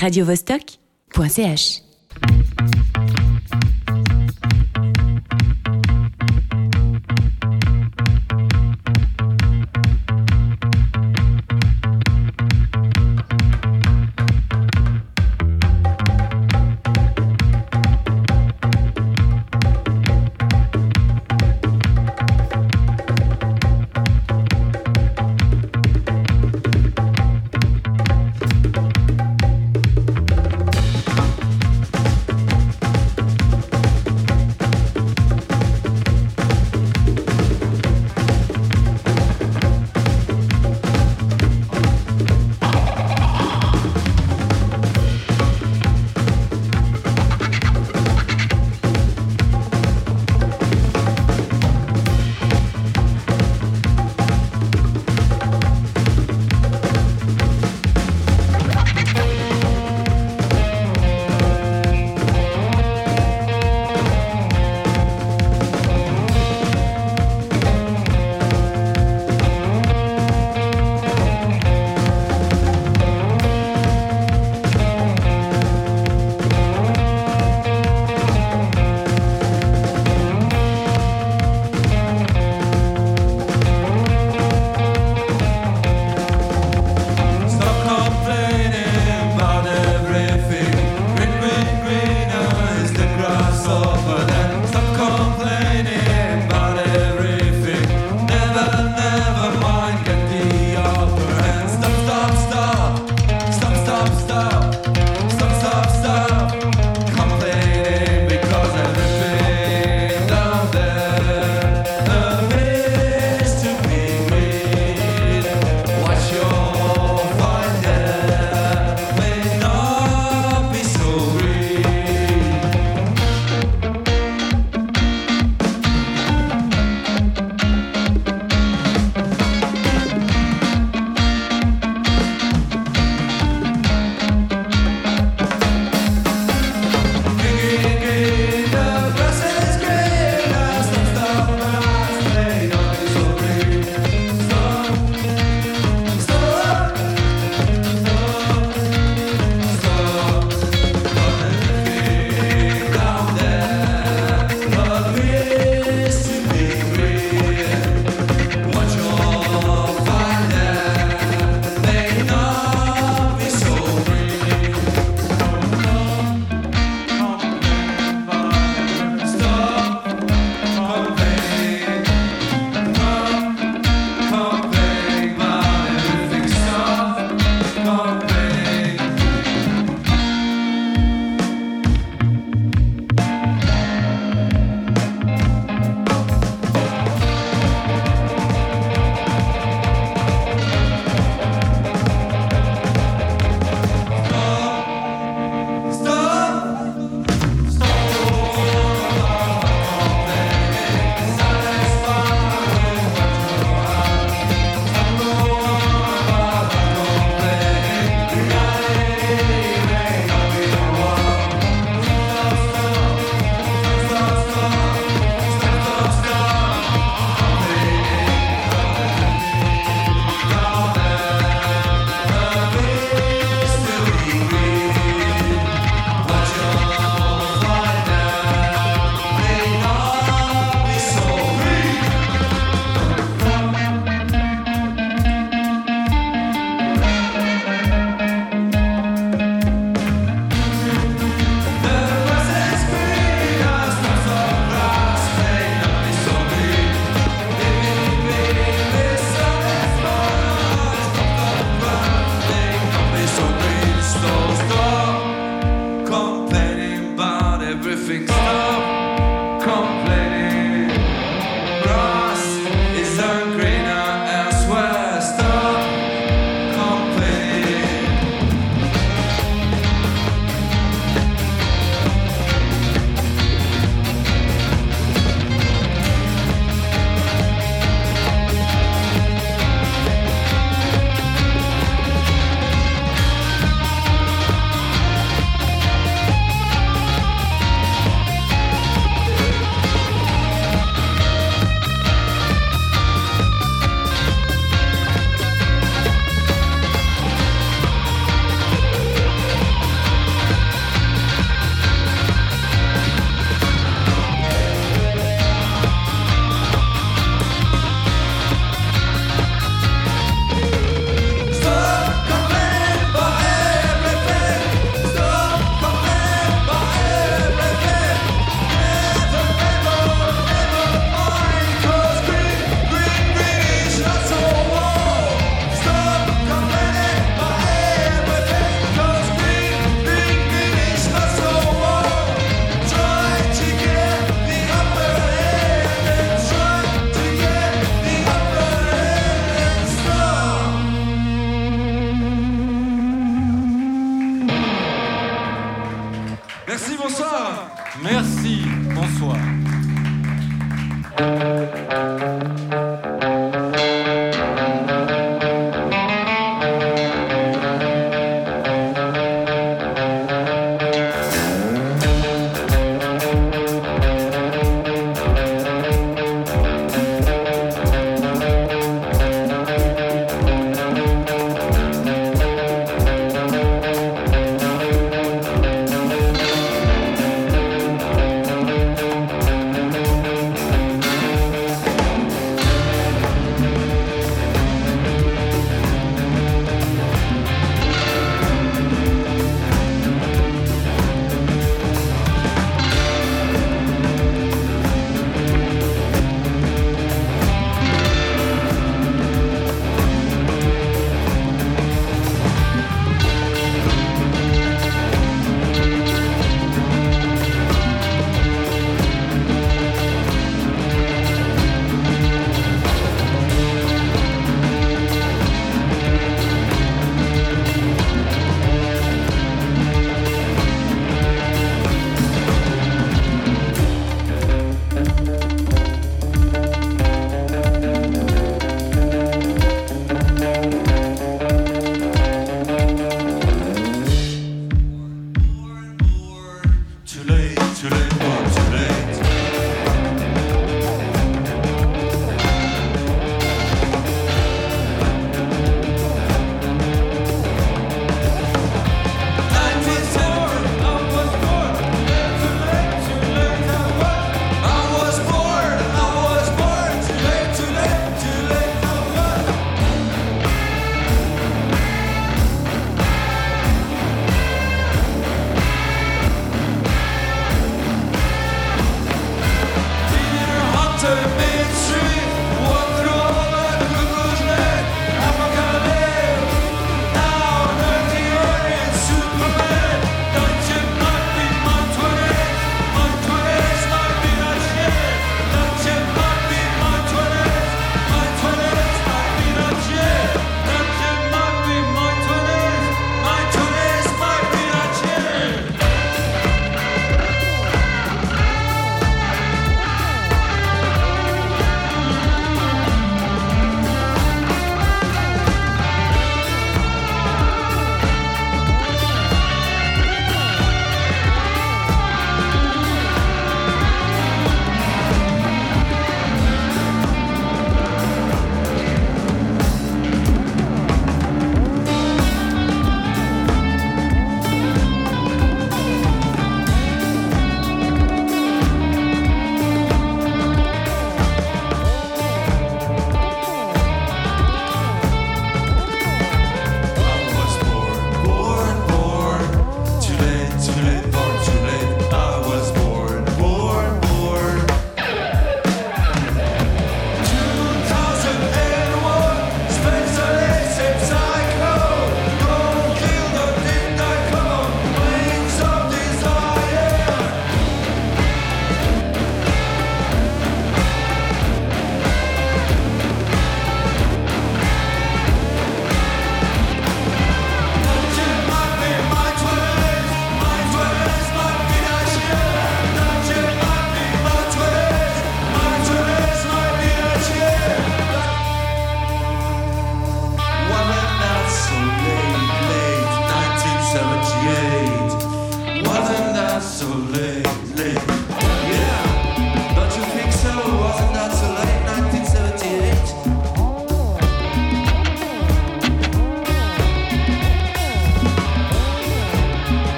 radiovostok.ch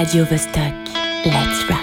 Radio Vostok. Let's rock.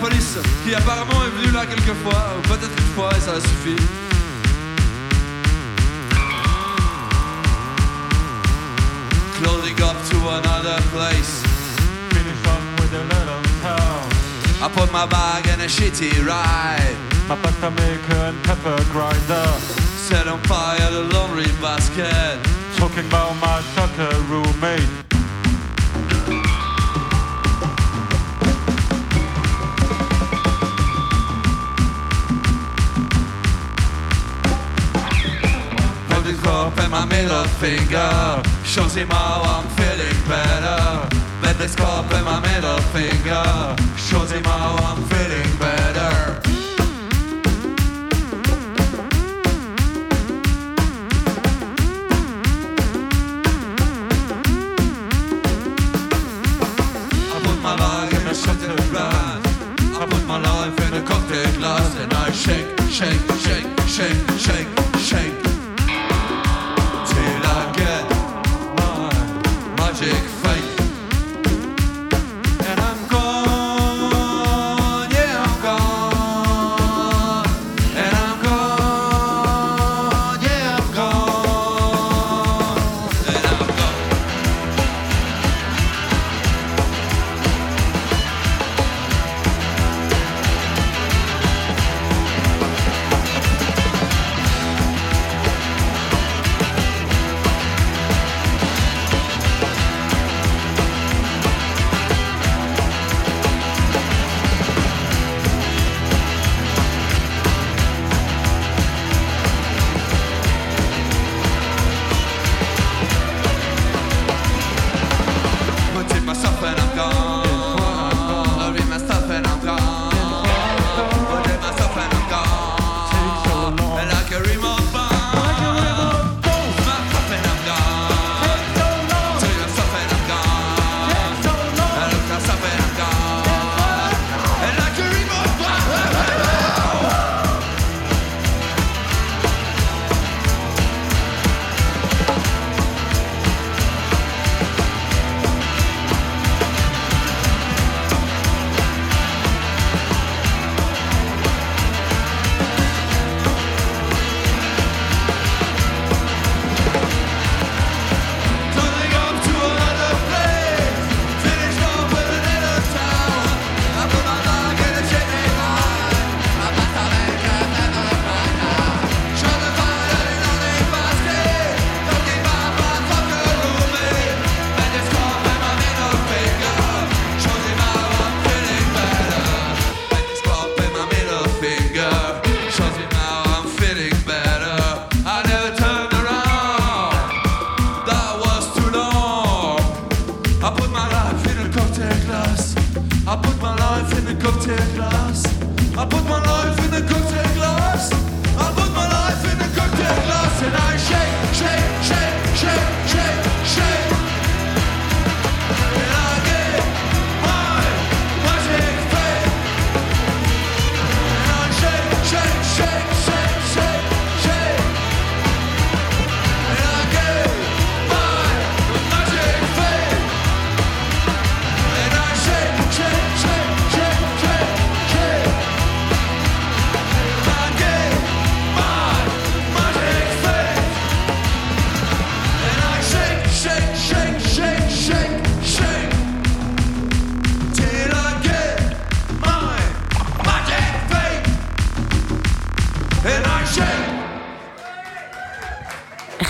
police qui apparemment est venue là quelques fois, ou peut-être une fois et ça a suffi. Clothing up to another place. Finish up with a little town. I put my bag in a shitty ride. My butter maker and pepper grinder. Set on fire the laundry basket. Talking about my sucker roommate. my middle finger shows him how I'm feeling better. Let this cop in my middle finger shows him how I'm feeling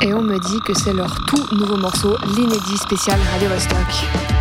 Et on me dit que c'est leur tout nouveau morceau, l'inédit spécial Radio Rostock.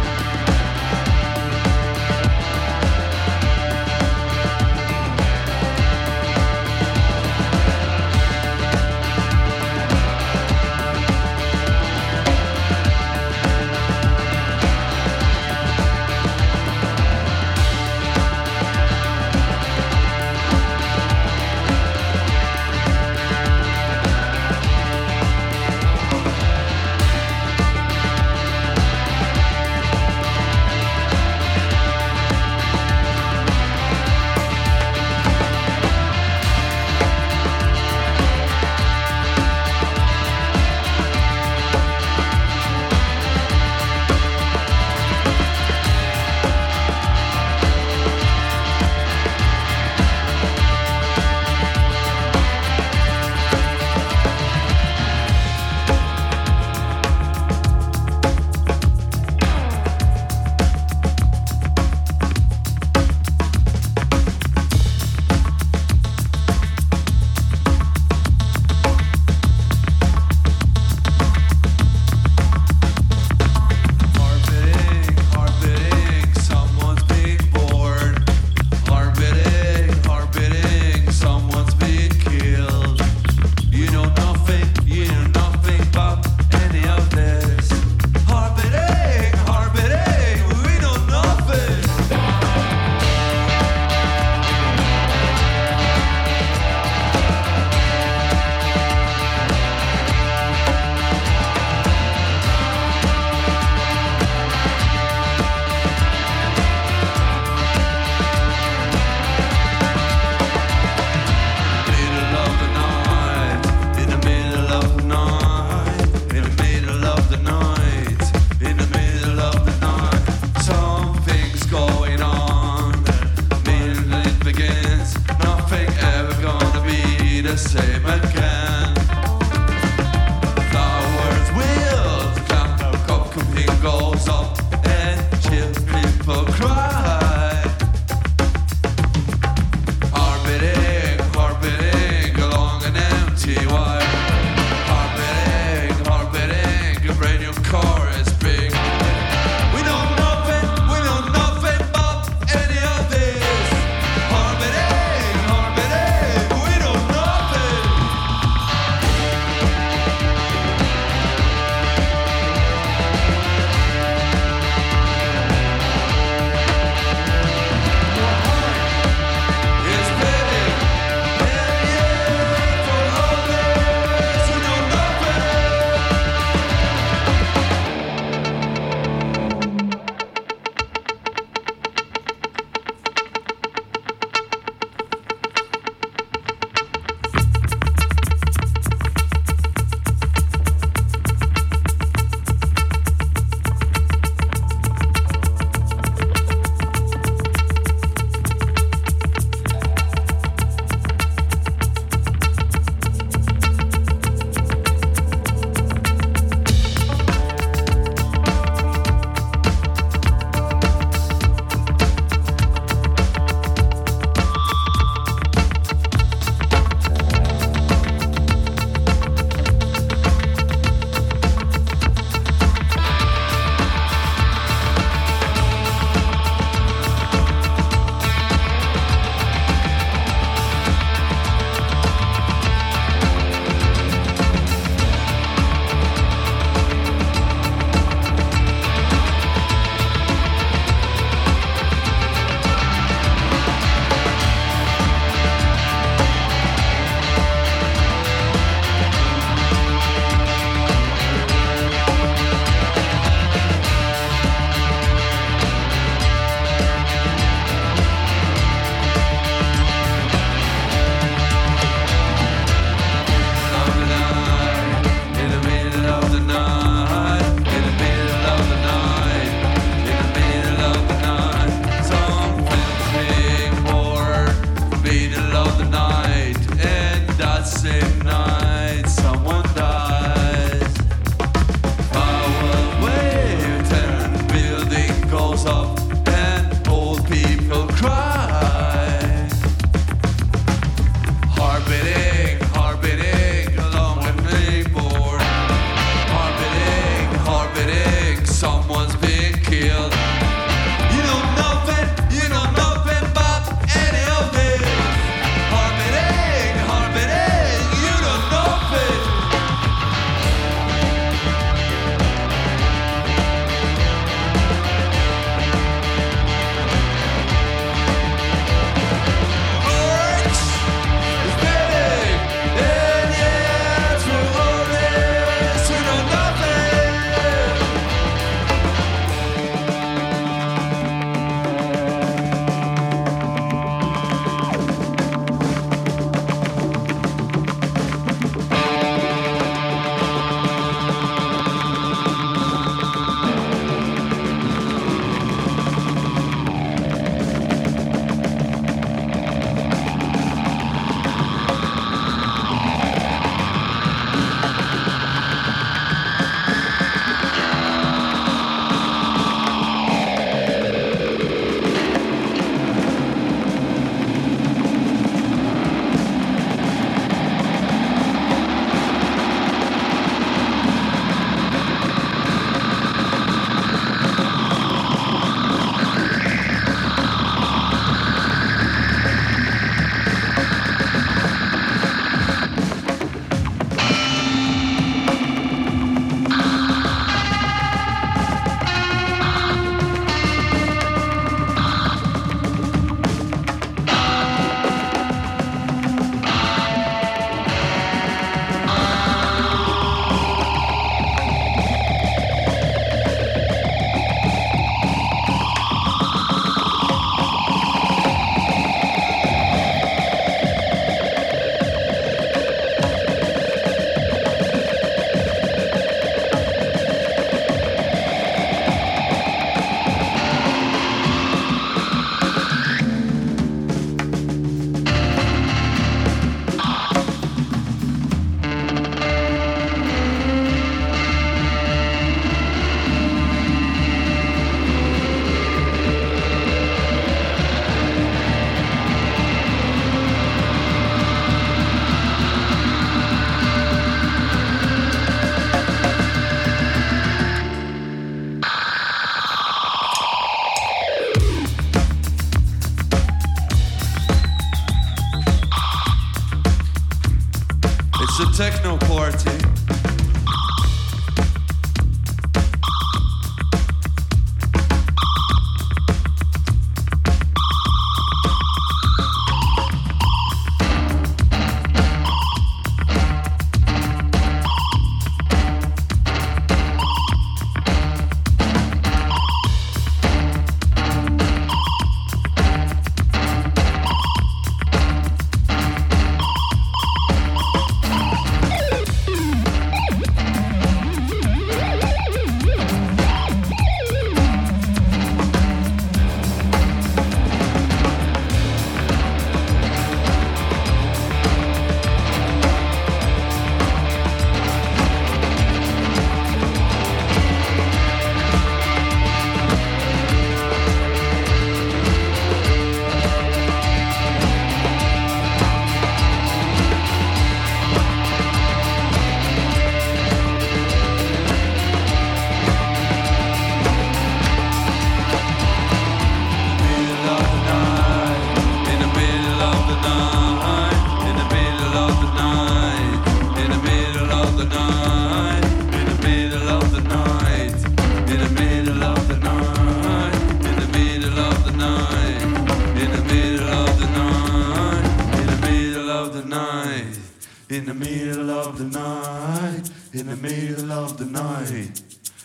middle of the night.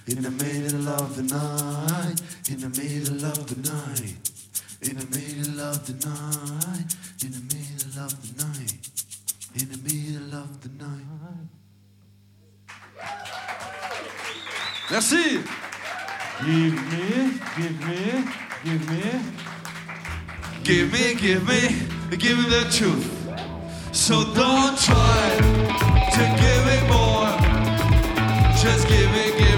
In the middle of the night. In the middle of the night. In the middle of the night. In the middle of the night. In the middle of the night. Merci. Give me, give me, give me. Give me, give me, give me the truth. So don't try to give it more just give me.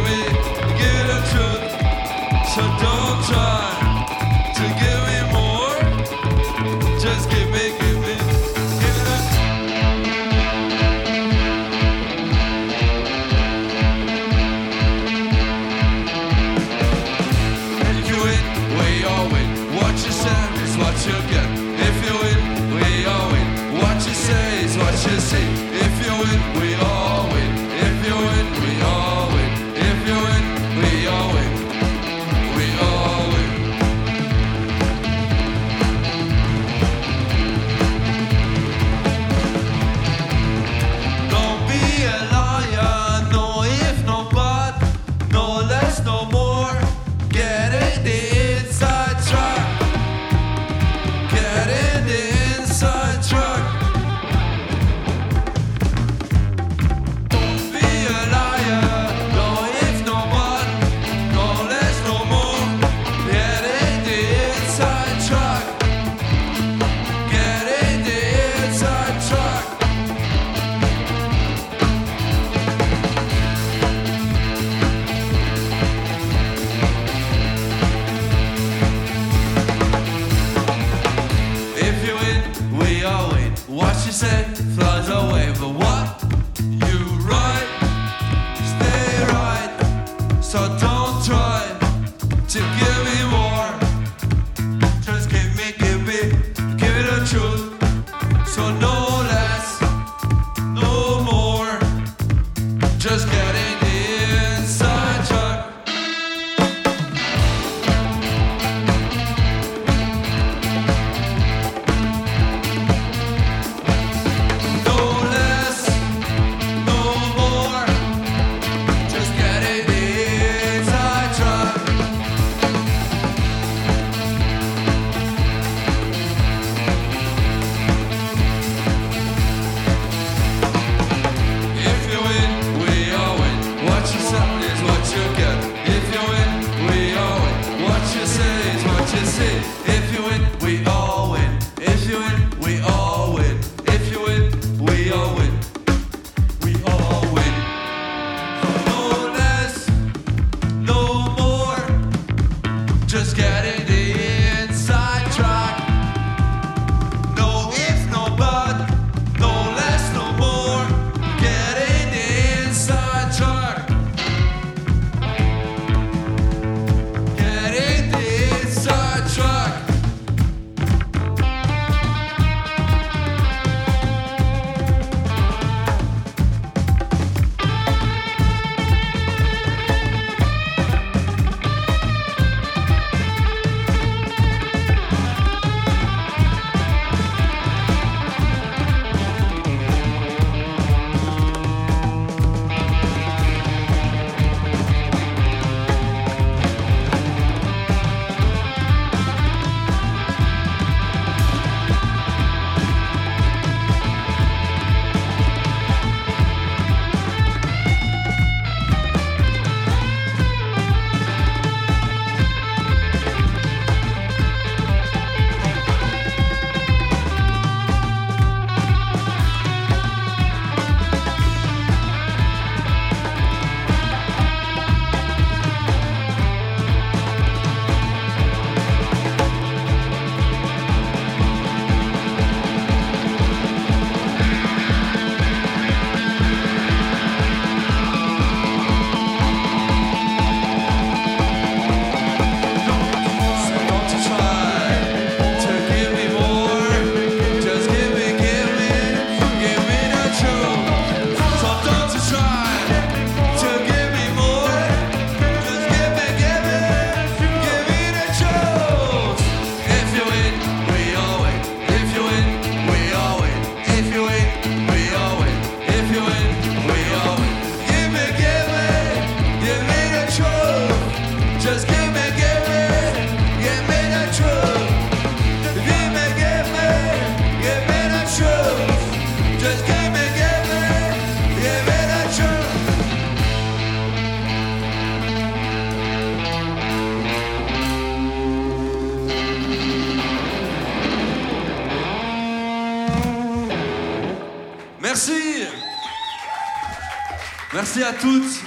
Merci à toutes,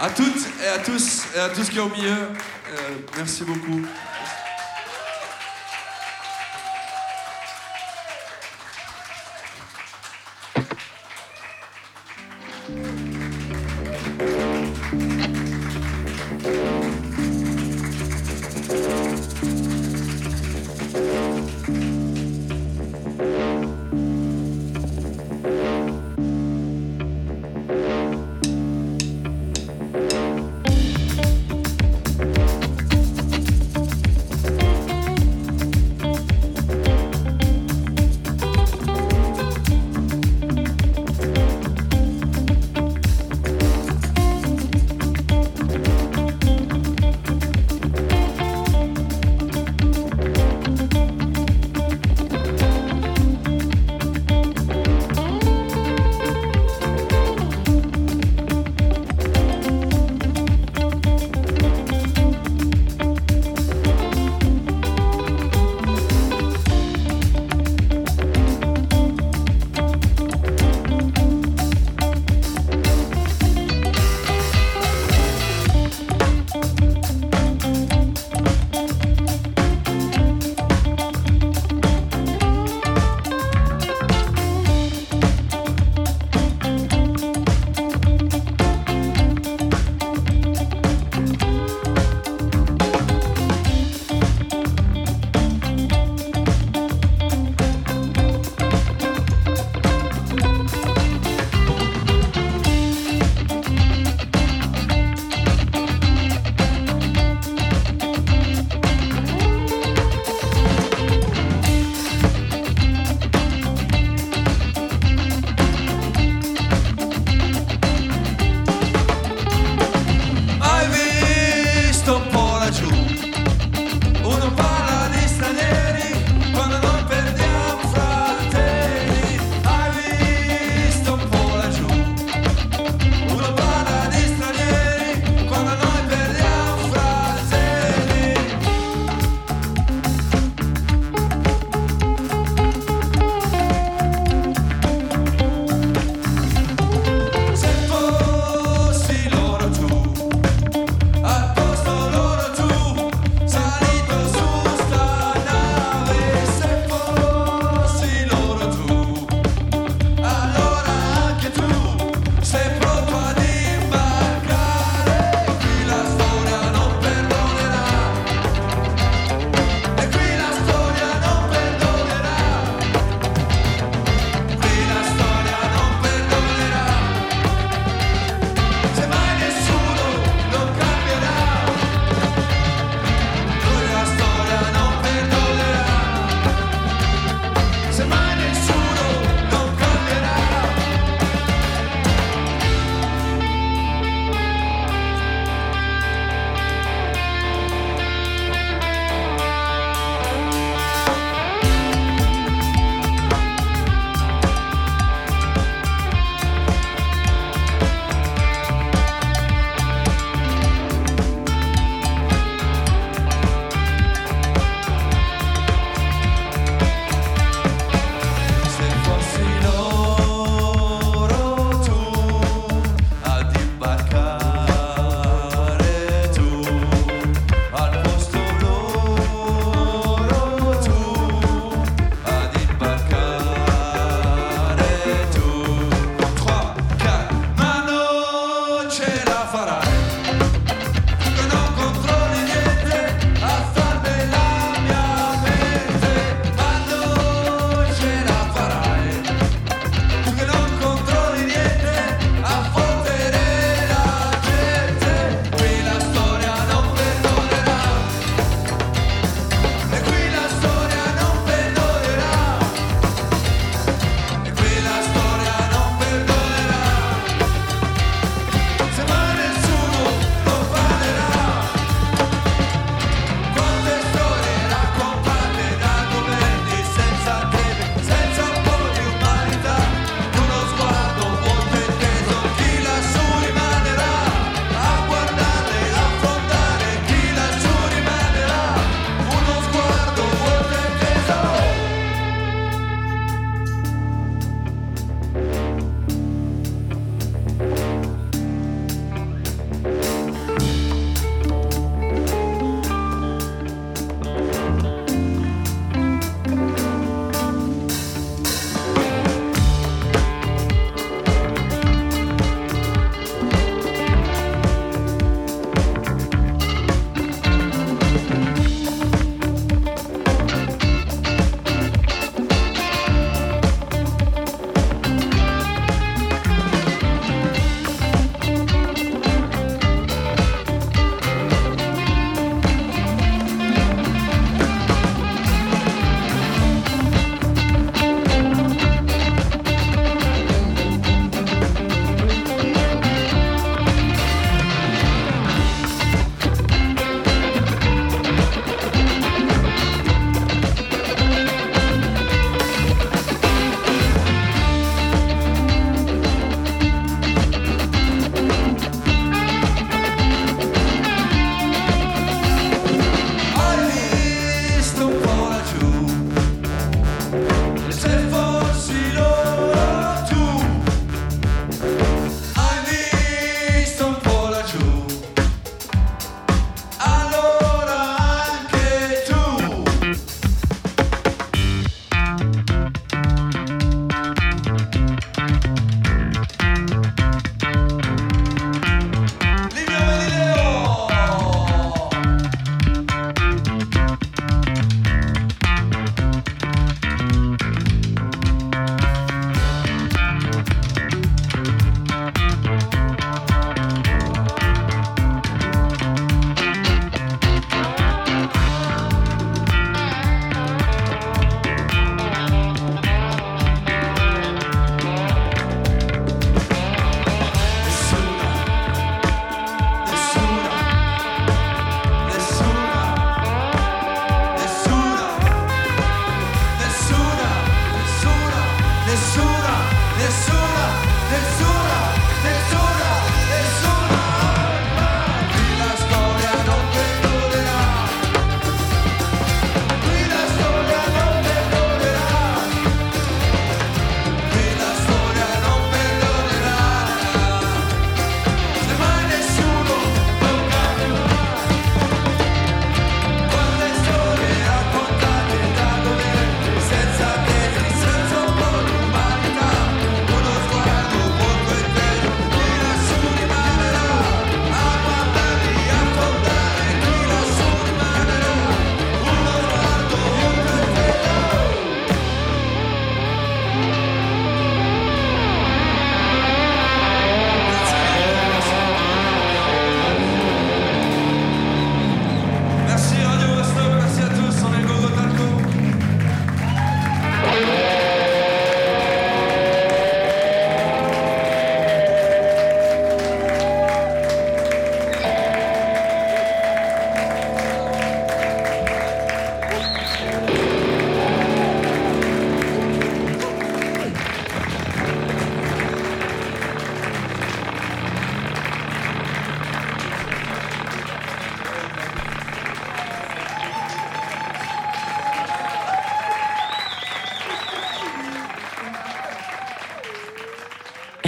à toutes et à tous et à tous qui sont au milieu. Euh, merci beaucoup.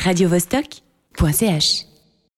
radiovostok.ch